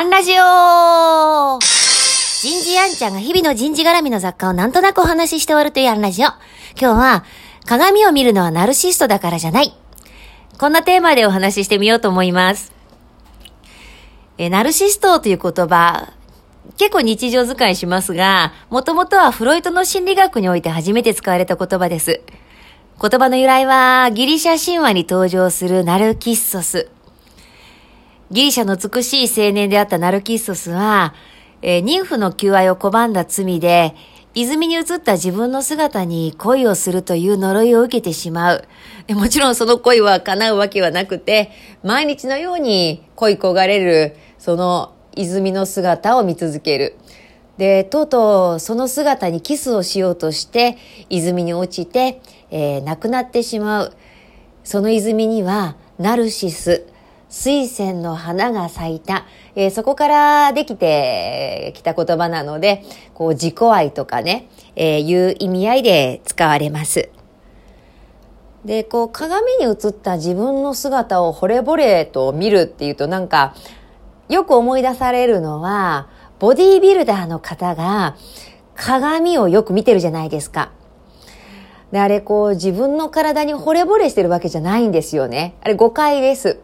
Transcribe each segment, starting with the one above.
アンラジオ人事アンちゃんが日々の人事絡みの雑貨をなんとなくお話しして終わるというアンラジオ。今日は、鏡を見るのはナルシストだからじゃない。こんなテーマでお話ししてみようと思います。え、ナルシストという言葉、結構日常使いしますが、もともとはフロイトの心理学において初めて使われた言葉です。言葉の由来は、ギリシャ神話に登場するナルキッソス。ギリシャの美しい青年であったナルキッソスは、えー、妊婦の求愛を拒んだ罪で、泉に映った自分の姿に恋をするという呪いを受けてしまう。もちろんその恋は叶うわけはなくて、毎日のように恋焦がれる、その泉の姿を見続ける。で、とうとうその姿にキスをしようとして、泉に落ちて、えー、亡くなってしまう。その泉には、ナルシス、水仙の花が咲いた。えー、そこからできてきた言葉なので、こう自己愛とかね、えー、いう意味合いで使われます。で、こう鏡に映った自分の姿を惚れ惚れと見るっていうとなんか、よく思い出されるのは、ボディービルダーの方が鏡をよく見てるじゃないですか。で、あれこう自分の体に惚れ惚れしてるわけじゃないんですよね。あれ誤解です。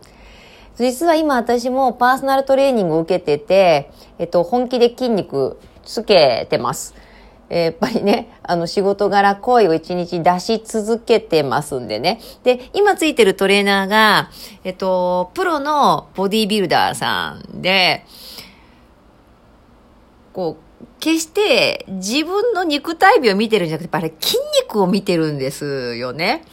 実は今私もパーソナルトレーニングを受けてて、えっと、本気で筋肉つけてます。やっぱりね、あの仕事柄声を一日出し続けてますんでね。で、今ついてるトレーナーが、えっと、プロのボディービルダーさんで、こう、決して自分の肉体美を見てるんじゃなくて、やっぱり筋肉を見てるんですよね。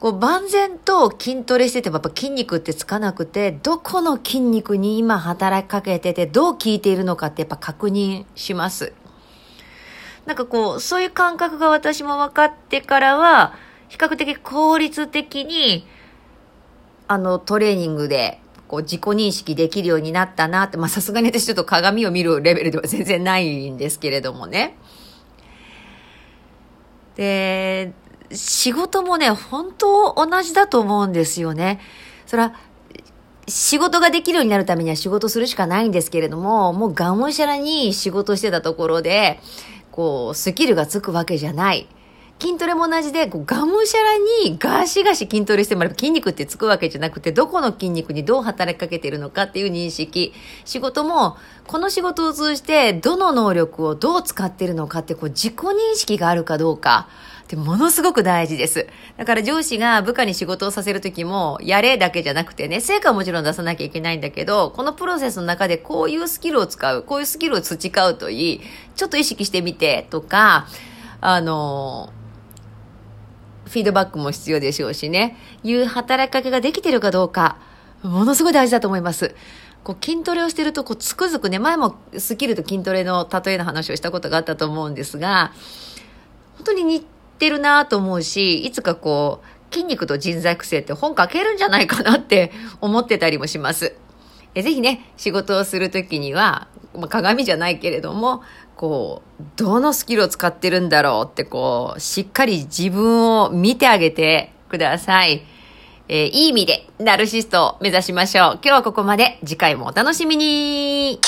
こう万全と筋トレしててもやっぱ筋肉ってつかなくて、どこの筋肉に今働きかけてて、どう効いているのかってやっぱ確認します。なんかこう、そういう感覚が私も分かってからは、比較的効率的に、あの、トレーニングでこう自己認識できるようになったなって、まあさすがに私ちょっと鏡を見るレベルでは全然ないんですけれどもね。で、仕事もね、本当同じだと思うんですよね。それは、仕事ができるようになるためには仕事するしかないんですけれども、もうがむしゃらに仕事してたところで、こう、スキルがつくわけじゃない。筋トレも同じで、こうがむしゃらにガシガシ筋トレしてもらえば筋肉ってつくわけじゃなくて、どこの筋肉にどう働きかけているのかっていう認識。仕事も、この仕事を通じて、どの能力をどう使っているのかって、こう自己認識があるかどうか。ってものすごく大事です。だから上司が部下に仕事をさせるときも、やれだけじゃなくてね、成果はもちろん出さなきゃいけないんだけど、このプロセスの中でこういうスキルを使う、こういうスキルを培うといい、ちょっと意識してみてとか、あの、フィードバックも必要でしょうしね、いう働きかけができてるかどうか、ものすごい大事だと思います。こう筋トレをしてると、こうつくづくね、前もスキルと筋トレの例えの話をしたことがあったと思うんですが、本当に似てるなと思うし、いつかこう、筋肉と人材育成って本書けるんじゃないかなって思ってたりもします。えぜひね、仕事をする時には、まあ、鏡じゃないけれども、こう、どのスキルを使ってるんだろうって、こう、しっかり自分を見てあげてください。えー、いい意味で、ナルシストを目指しましょう。今日はここまで。次回もお楽しみに